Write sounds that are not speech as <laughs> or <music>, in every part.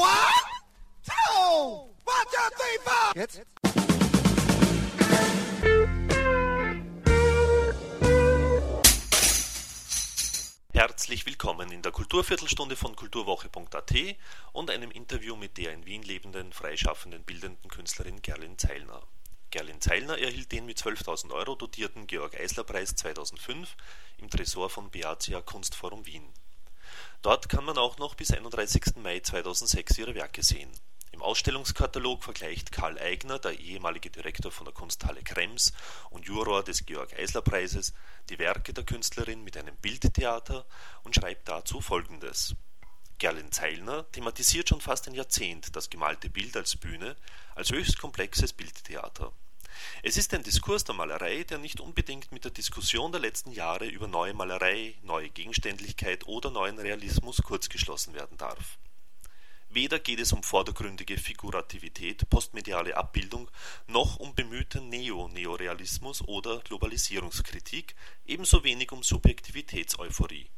One, two, one, two, three, four. Jetzt. Herzlich willkommen in der Kulturviertelstunde von kulturwoche.at und einem Interview mit der in Wien lebenden, freischaffenden, bildenden Künstlerin Gerlin Zeilner. Gerlin Zeilner erhielt den mit 12.000 Euro dotierten Georg-Eisler-Preis 2005 im Tresor von Beatia Kunstforum Wien. Dort kann man auch noch bis 31. Mai 2006 ihre Werke sehen. Im Ausstellungskatalog vergleicht Karl Eigner, der ehemalige Direktor von der Kunsthalle Krems und Juror des Georg-Eisler-Preises, die Werke der Künstlerin mit einem Bildtheater und schreibt dazu Folgendes: Gerlin Zeilner thematisiert schon fast ein Jahrzehnt das gemalte Bild als Bühne, als höchst komplexes Bildtheater. Es ist ein Diskurs der Malerei, der nicht unbedingt mit der Diskussion der letzten Jahre über neue Malerei, neue Gegenständlichkeit oder neuen Realismus kurzgeschlossen werden darf. Weder geht es um vordergründige Figurativität, postmediale Abbildung, noch um bemühten Neo-Neorealismus oder Globalisierungskritik, ebenso wenig um Subjektivitätseuphorie.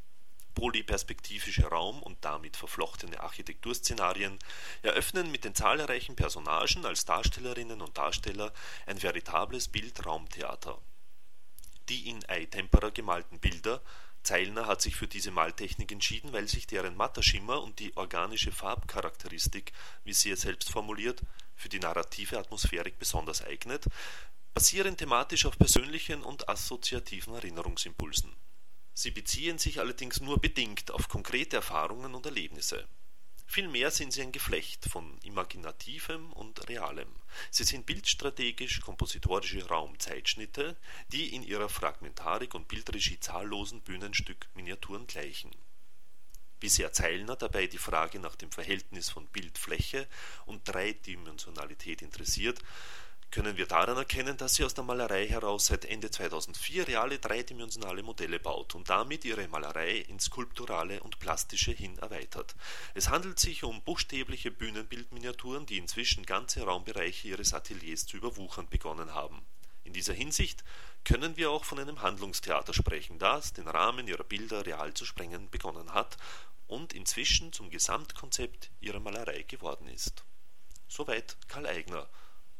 Polyperspektivische Raum und damit verflochtene Architekturszenarien eröffnen mit den zahlreichen Personagen als Darstellerinnen und Darsteller ein veritables Bildraumtheater. Die in Ei Tempera gemalten Bilder Zeilner hat sich für diese Maltechnik entschieden, weil sich deren matter Schimmer und die organische Farbcharakteristik, wie sie es selbst formuliert, für die narrative Atmosphärik besonders eignet, basieren thematisch auf persönlichen und assoziativen Erinnerungsimpulsen. Sie beziehen sich allerdings nur bedingt auf konkrete Erfahrungen und Erlebnisse Vielmehr sind sie ein Geflecht von Imaginativem und Realem. Sie sind bildstrategisch kompositorische Raumzeitschnitte, die in ihrer Fragmentarik und Bildregie zahllosen Bühnenstück-Miniaturen gleichen. Wie sehr Zeilner dabei die Frage nach dem Verhältnis von Bildfläche und Dreidimensionalität interessiert, können wir daran erkennen, dass sie aus der Malerei heraus seit Ende 2004 reale dreidimensionale Modelle baut und damit ihre Malerei ins Skulpturale und Plastische hin erweitert. Es handelt sich um buchstäbliche Bühnenbildminiaturen, die inzwischen ganze Raumbereiche ihres Ateliers zu überwuchern begonnen haben. In dieser Hinsicht können wir auch von einem Handlungstheater sprechen, das den Rahmen ihrer Bilder real zu sprengen begonnen hat und inzwischen zum Gesamtkonzept ihrer Malerei geworden ist. Soweit Karl Eigner.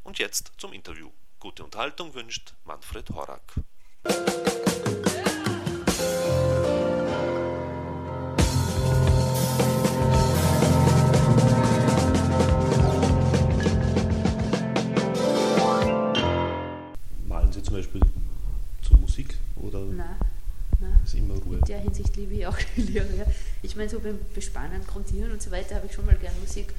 Und jetzt zum Interview. Gute Unterhaltung wünscht Manfred Horak. Malen Sie zum Beispiel zur Musik oder Nein, nein. ist immer Ruhe? In der Hinsicht liebe ich auch <laughs> die Lehre. Ja. Ich meine, so beim Bespannen, Grundieren und so weiter habe ich schon mal gern Musik.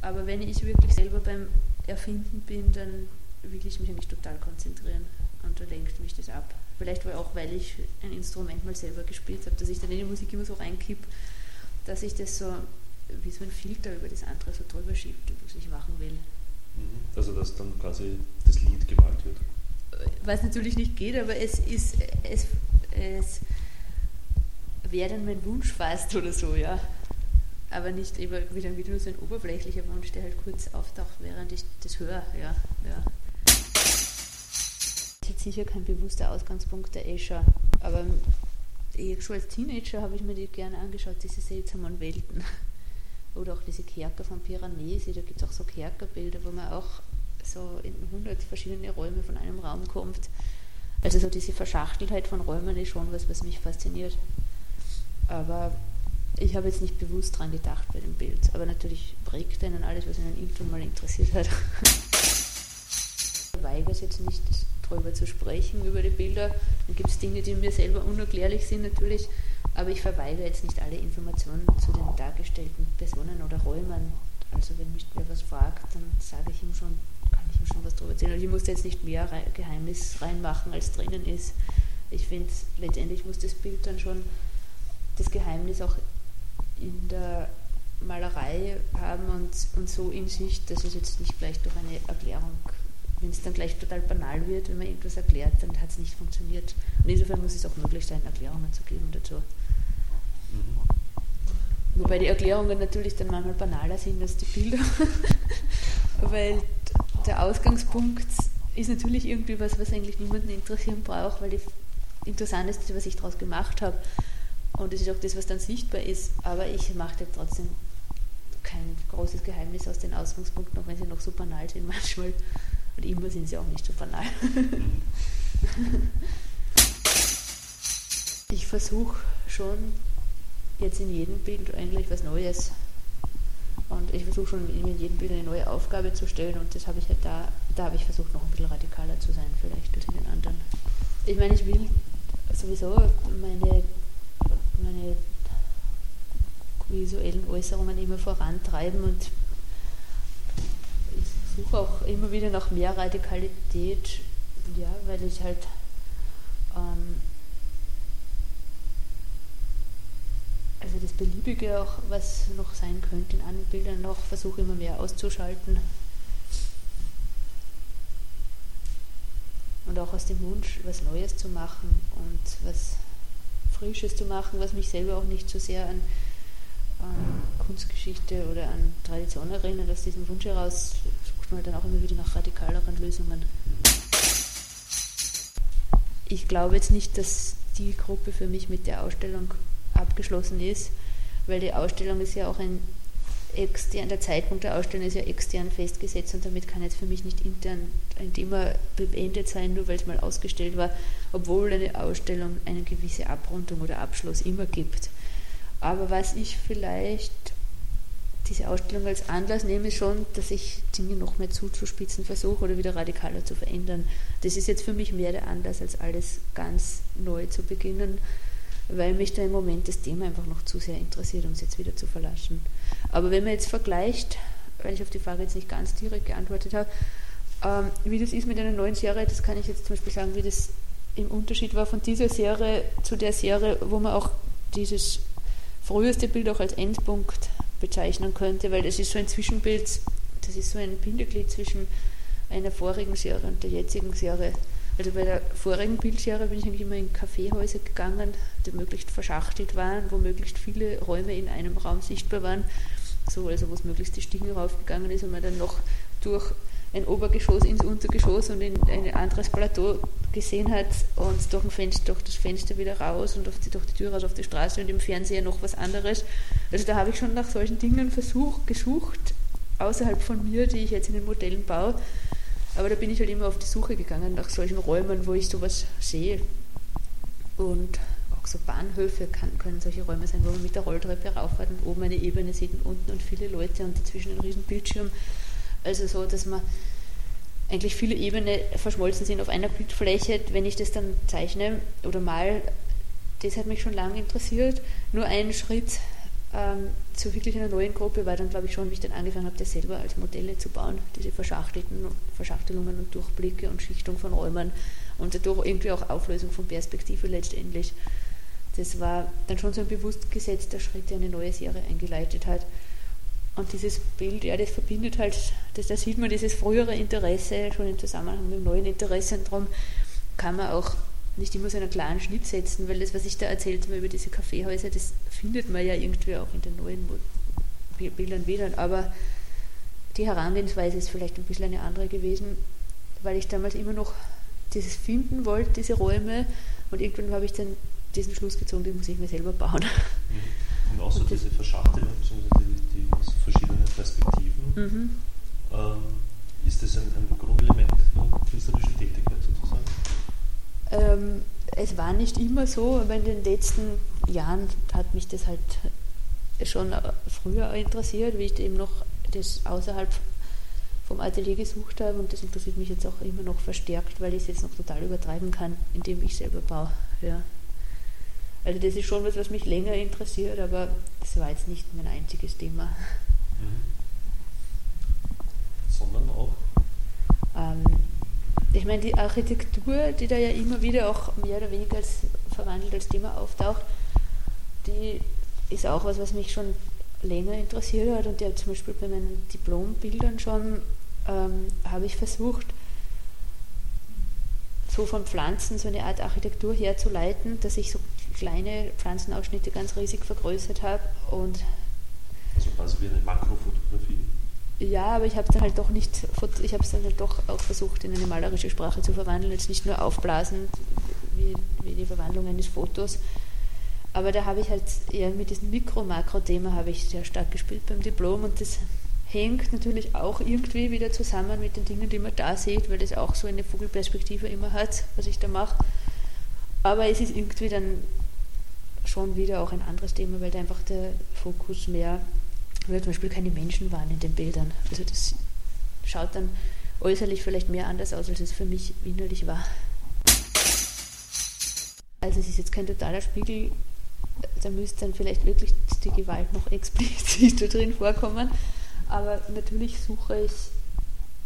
Aber wenn ich wirklich selber beim Erfinden bin, dann will ich mich eigentlich total konzentrieren und da lenkt mich das ab. Vielleicht auch, weil ich ein Instrument mal selber gespielt habe, dass ich dann in die Musik immer so reinkipp, dass ich das so wie so ein Filter über das andere so drüber schiebt, was ich machen will. Mhm. Also dass dann quasi das Lied gemalt wird. Was natürlich nicht geht, aber es ist, es, es wäre dann mein Wunsch fast oder so, ja. Aber nicht immer wieder, wieder nur so ein oberflächlicher Wunsch, der halt kurz auftaucht, während ich das höre, ja. ja. Das ist jetzt sicher kein bewusster Ausgangspunkt der Escher, aber ich, schon als Teenager habe ich mir die gerne angeschaut, diese seltsamen Welten. <laughs> Oder auch diese Kerker von Piranesi, da gibt es auch so Kerkerbilder, wo man auch so in hundert verschiedene Räume von einem Raum kommt. Also so diese Verschachteltheit von Räumen ist schon was, was mich fasziniert. Aber ich habe jetzt nicht bewusst dran gedacht bei dem Bild. Aber natürlich prägt einen alles, was einen irgendwann mal interessiert hat. Ich weigere es jetzt nicht, darüber zu sprechen, über die Bilder. Dann gibt es Dinge, die mir selber unerklärlich sind natürlich. Aber ich verweigere jetzt nicht alle Informationen zu den dargestellten Personen oder Räumen. Also wenn mich wer was fragt, dann sage ich ihm schon, kann ich ihm schon was darüber erzählen. Also ich muss jetzt nicht mehr Geheimnis reinmachen, als drinnen ist. Ich finde, letztendlich muss das Bild dann schon das Geheimnis auch in der Malerei haben und, und so in sich, dass es jetzt nicht gleich durch eine Erklärung, wenn es dann gleich total banal wird, wenn man irgendwas erklärt, dann hat es nicht funktioniert. Und insofern muss es auch möglich sein, Erklärungen zu geben dazu. Wobei die Erklärungen natürlich dann manchmal banaler sind als die Bilder, <laughs> weil der Ausgangspunkt ist natürlich irgendwie was, was eigentlich niemanden interessieren braucht, weil die interessant ist, was ich daraus gemacht habe. Und das ist auch das, was dann sichtbar ist. Aber ich mache trotzdem kein großes Geheimnis aus den Ausgangspunkten, auch wenn sie noch so banal sind <laughs> manchmal. Und immer sind sie auch nicht so banal. <laughs> ich versuche schon jetzt in jedem Bild eigentlich was Neues. Und ich versuche schon in jedem Bild eine neue Aufgabe zu stellen und das habe ich halt da, da habe ich versucht noch ein bisschen radikaler zu sein vielleicht als in den anderen. Ich meine, ich will sowieso meine, meine visuellen Äußerungen immer vorantreiben und ich suche auch immer wieder nach mehr Radikalität, ja, weil ich halt ähm, also das Beliebige auch, was noch sein könnte in anderen Bildern noch, versuche immer mehr auszuschalten. Und auch aus dem Wunsch, was Neues zu machen und was Frisches zu machen, was mich selber auch nicht so sehr an, an Kunstgeschichte oder an Tradition erinnert. Aus diesem Wunsch heraus sucht man dann auch immer wieder nach radikaleren Lösungen. Ich glaube jetzt nicht, dass die Gruppe für mich mit der Ausstellung abgeschlossen ist, weil die Ausstellung ist ja auch ein extern, der Zeitpunkt der Ausstellung ist ja extern festgesetzt und damit kann jetzt für mich nicht intern ein Thema beendet sein, nur weil es mal ausgestellt war, obwohl eine Ausstellung eine gewisse Abrundung oder Abschluss immer gibt. Aber was ich vielleicht diese Ausstellung als Anlass nehme, ist schon, dass ich Dinge noch mehr zuzuspitzen versuche oder wieder radikaler zu verändern. Das ist jetzt für mich mehr der Anlass, als alles ganz neu zu beginnen weil mich da im Moment das Thema einfach noch zu sehr interessiert, um es jetzt wieder zu verlassen. Aber wenn man jetzt vergleicht, weil ich auf die Frage jetzt nicht ganz direkt geantwortet habe, ähm, wie das ist mit einer neuen Serie, das kann ich jetzt zum Beispiel sagen, wie das im Unterschied war von dieser Serie zu der Serie, wo man auch dieses früheste Bild auch als Endpunkt bezeichnen könnte, weil das ist so ein Zwischenbild, das ist so ein Bindeglied zwischen einer vorigen Serie und der jetzigen Serie. Also bei der vorigen Bildserie bin ich eigentlich immer in Kaffeehäuser gegangen, die möglichst verschachtelt waren, wo möglichst viele Räume in einem Raum sichtbar waren, so also wo es möglichst die Stiegen raufgegangen ist und man dann noch durch ein Obergeschoss ins Untergeschoss und in ein anderes Plateau gesehen hat und durch, Fenster, durch das Fenster wieder raus und die, durch die Tür raus auf die Straße und im Fernseher noch was anderes. Also da habe ich schon nach solchen Dingen versucht, gesucht, außerhalb von mir, die ich jetzt in den Modellen baue. Aber da bin ich halt immer auf die Suche gegangen nach solchen Räumen, wo ich sowas sehe. Und auch so Bahnhöfe kann, können solche Räume sein, wo man mit der Rolltreppe raufhört und oben eine Ebene sieht und unten und viele Leute und dazwischen ein riesen Bildschirm. Also so, dass man eigentlich viele Ebenen verschmolzen sind auf einer Bildfläche. Wenn ich das dann zeichne oder mal, das hat mich schon lange interessiert. Nur ein Schritt ähm, zu wirklich einer neuen Gruppe war dann, glaube ich, schon, wie ich dann angefangen habe, das selber als Modelle zu bauen, diese Verschachtelten, Verschachtelungen und Durchblicke und Schichtung von Räumen und dadurch irgendwie auch Auflösung von Perspektive letztendlich. Das war dann schon so ein bewusst gesetzter Schritt, der eine neue Serie eingeleitet hat. Und dieses Bild, ja, das verbindet halt, das, da sieht man dieses frühere Interesse schon im Zusammenhang mit dem neuen Interesse und darum kann man auch nicht immer so einen klaren Schnitt setzen, weil das, was ich da erzählt habe über diese Kaffeehäuser, das findet man ja irgendwie auch in den neuen Bildern wieder. Aber die Herangehensweise ist vielleicht ein bisschen eine andere gewesen, weil ich damals immer noch dieses finden wollte, diese Räume, und irgendwann habe ich dann diesen Schluss gezogen, den muss ich mir selber bauen. Mhm. Und auch so diese Verschachtelung, beziehungsweise die, die verschiedenen Perspektiven. Mhm. Ähm, ist das ein, ein Grundelement der künstlerischen Tätigkeit sozusagen? Ähm, es war nicht immer so, aber in den letzten Jahren hat mich das halt schon früher interessiert, wie ich eben noch das außerhalb vom Atelier gesucht habe und das interessiert mich jetzt auch immer noch verstärkt, weil ich es jetzt noch total übertreiben kann, indem ich selber baue. Ja. Also das ist schon was, was mich länger interessiert, aber es war jetzt nicht mein einziges Thema. Mhm. Sondern auch? Ähm, ich meine, die Architektur, die da ja immer wieder auch mehr oder weniger als verwandelt als Thema auftaucht, die ist auch was, was mich schon länger interessiert hat und ja zum Beispiel bei meinen Diplombildern schon ähm, habe ich versucht, so von Pflanzen so eine Art Architektur herzuleiten, dass ich so kleine Pflanzenausschnitte ganz riesig vergrößert habe und also quasi wie eine Makrofotografie. Ja, aber ich habe es dann halt doch nicht, ich habe es dann halt doch auch versucht, in eine malerische Sprache zu verwandeln, jetzt nicht nur aufblasen, wie, wie die Verwandlung eines Fotos. Aber da habe ich halt eher mit diesem Mikro-Makro-Thema habe ich sehr stark gespielt beim Diplom und das hängt natürlich auch irgendwie wieder zusammen mit den Dingen, die man da sieht, weil das auch so eine Vogelperspektive immer hat, was ich da mache. Aber es ist irgendwie dann schon wieder auch ein anderes Thema, weil da einfach der Fokus mehr, weil zum Beispiel keine Menschen waren in den Bildern. Also das schaut dann äußerlich vielleicht mehr anders aus, als es für mich innerlich war. Also es ist jetzt kein totaler Spiegel, da müsste dann vielleicht wirklich die Gewalt noch <laughs> explizit drin vorkommen. Aber natürlich suche ich,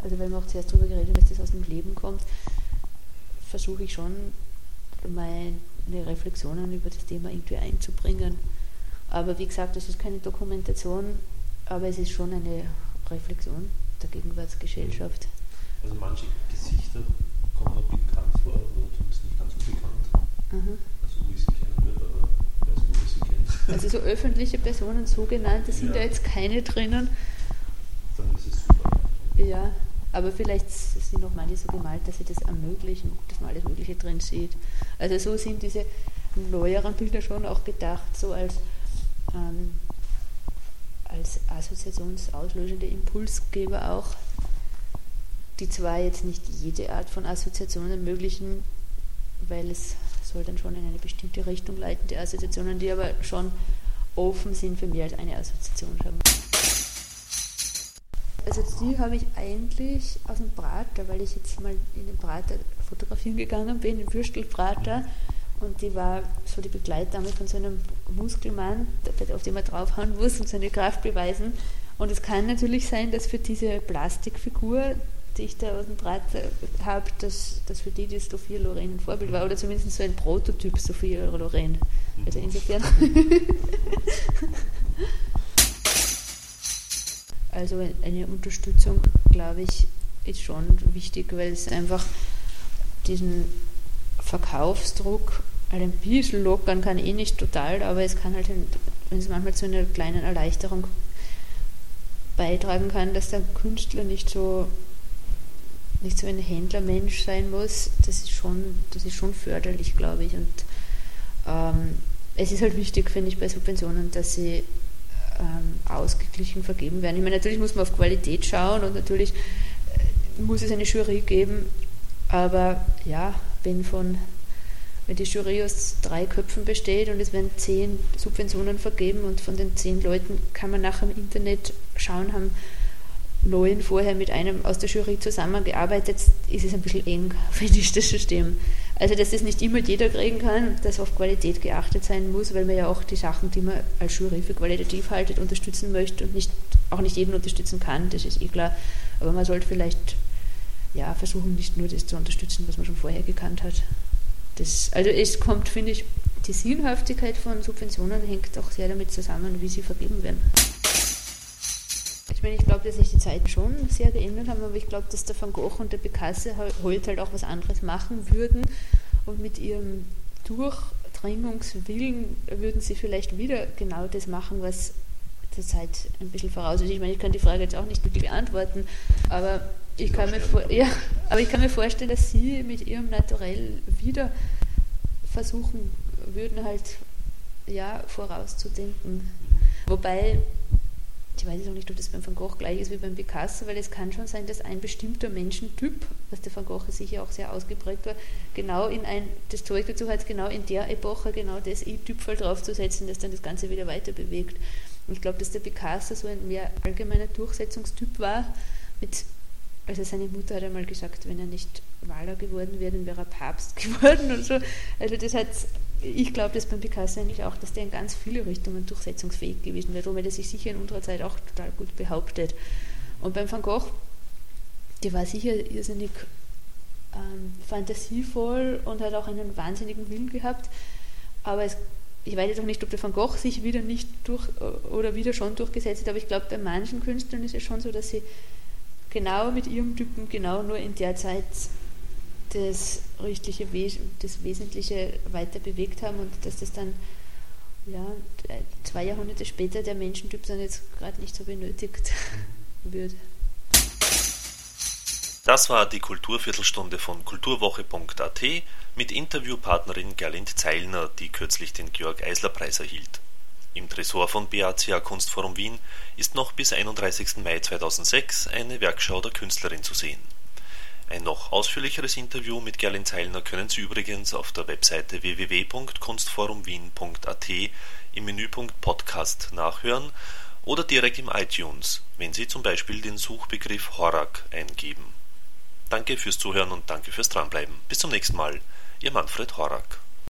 also wenn wir auch zuerst darüber geredet haben, dass das aus dem Leben kommt, versuche ich schon meine Reflexionen über das Thema irgendwie einzubringen. Aber wie gesagt, es ist keine Dokumentation, aber es ist schon eine Reflexion der Gegenwartsgesellschaft. Also manche Gesichter kommen mir bekannt vor oder zumindest nicht ganz unbekannt. Mhm. Also wo ich sie kennen würde, aber ich weiß nicht, wo ich sie kenne. Also so öffentliche Personen, sogenannte, sind ja. da jetzt keine drinnen. Dann ist es super. Ja, aber vielleicht sind auch manche so gemalt, dass sie das ermöglichen, dass man alles Mögliche drin sieht. Also so sind diese neueren Bilder schon auch gedacht, so als, ähm, als assoziationsauslösende Impulsgeber auch, die zwar jetzt nicht jede Art von Assoziation ermöglichen, weil es soll dann schon in eine bestimmte Richtung leiten, die Assoziationen, die aber schon offen sind für mehr als eine Assoziation haben also die habe ich eigentlich aus dem Prater, weil ich jetzt mal in den Prater fotografieren gegangen bin, den Würstelprater. Und die war so die Begleitdame von so einem Muskelmann, auf den man draufhauen muss und seine Kraft beweisen. Und es kann natürlich sein, dass für diese Plastikfigur, die ich da aus dem Prater habe, dass, dass für die die Sophia Loren ein Vorbild war. Oder zumindest so ein Prototyp Sophia Loren. Also insofern. <laughs> Also eine Unterstützung, glaube ich, ist schon wichtig, weil es einfach diesen Verkaufsdruck halt ein bisschen lockern kann, eh nicht total, aber es kann halt, wenn es manchmal zu einer kleinen Erleichterung beitragen kann, dass der Künstler nicht so nicht so ein Händlermensch sein muss, das ist schon, das ist schon förderlich, glaube ich. Und ähm, es ist halt wichtig, finde ich, bei Subventionen, dass sie ähm, ausgeglichen vergeben werden. Ich meine, natürlich muss man auf Qualität schauen und natürlich äh, muss es eine Jury geben, aber ja, wenn von wenn die Jury aus drei Köpfen besteht und es werden zehn Subventionen vergeben und von den zehn Leuten kann man nachher im Internet schauen, haben neun vorher mit einem aus der Jury zusammengearbeitet, ist es ein bisschen eng, <laughs> finde ich, das System. Also, dass das nicht immer jeder kriegen kann, dass auf Qualität geachtet sein muss, weil man ja auch die Sachen, die man als Jury für qualitativ haltet, unterstützen möchte und nicht, auch nicht jeden unterstützen kann, das ist eh klar. Aber man sollte vielleicht ja, versuchen, nicht nur das zu unterstützen, was man schon vorher gekannt hat. Das, also es kommt, finde ich, die Sinnhaftigkeit von Subventionen hängt auch sehr damit zusammen, wie sie vergeben werden. Ich meine, ich glaube, dass sich die Zeiten schon sehr geändert haben, aber ich glaube, dass der Van Gogh und der Picasso heute halt auch was anderes machen würden und mit ihrem Durchdringungswillen würden sie vielleicht wieder genau das machen, was der Zeit ein bisschen voraus ist. Ich meine, ich kann die Frage jetzt auch nicht wirklich beantworten, aber ich kann, mir, vor, ja, aber ich kann mir vorstellen, dass sie mit ihrem Naturell wieder versuchen würden, halt ja, vorauszudenken. Wobei ich weiß auch nicht, ob das beim Van Gogh gleich ist wie beim Picasso, weil es kann schon sein, dass ein bestimmter Menschentyp, was der Van Gogh sicher auch sehr ausgeprägt war, genau in ein, das Zeug dazu hat, genau in der Epoche genau das i-Typfall draufzusetzen, das dann das Ganze wieder weiter bewegt. Und ich glaube, dass der Picasso so ein mehr allgemeiner Durchsetzungstyp war, mit also seine Mutter hat einmal gesagt, wenn er nicht Maler geworden wäre, dann wäre er Papst <laughs> geworden und so. Also das hat ich glaube das beim Picasso eigentlich auch, dass der in ganz viele Richtungen durchsetzungsfähig gewesen wäre, womit er sich sicher in unserer Zeit auch total gut behauptet. Und beim Van Gogh, der war sicher irrsinnig ähm, fantasievoll und hat auch einen wahnsinnigen Willen gehabt, aber es, ich weiß jetzt auch nicht, ob der Van Gogh sich wieder nicht durch oder wieder schon durchgesetzt hat, aber ich glaube, bei manchen Künstlern ist es schon so, dass sie genau mit ihrem Typen genau nur in der Zeit das richtige, das Wesentliche weiter bewegt haben und dass das dann ja, zwei Jahrhunderte später der Menschentyp dann jetzt gerade nicht so benötigt wird. Das war die Kulturviertelstunde von kulturwoche.at mit Interviewpartnerin Gerlind Zeilner, die kürzlich den Georg-Eisler-Preis erhielt. Im Tresor von BACA Kunstforum Wien ist noch bis 31. Mai 2006 eine Werkschau der Künstlerin zu sehen. Ein noch ausführlicheres Interview mit Gerlind Zeilner können Sie übrigens auf der Webseite www.kunstforumwien.at im Menüpunkt Podcast nachhören oder direkt im iTunes, wenn Sie zum Beispiel den Suchbegriff Horak eingeben. Danke fürs Zuhören und danke fürs Dranbleiben. Bis zum nächsten Mal. Ihr Manfred Horak.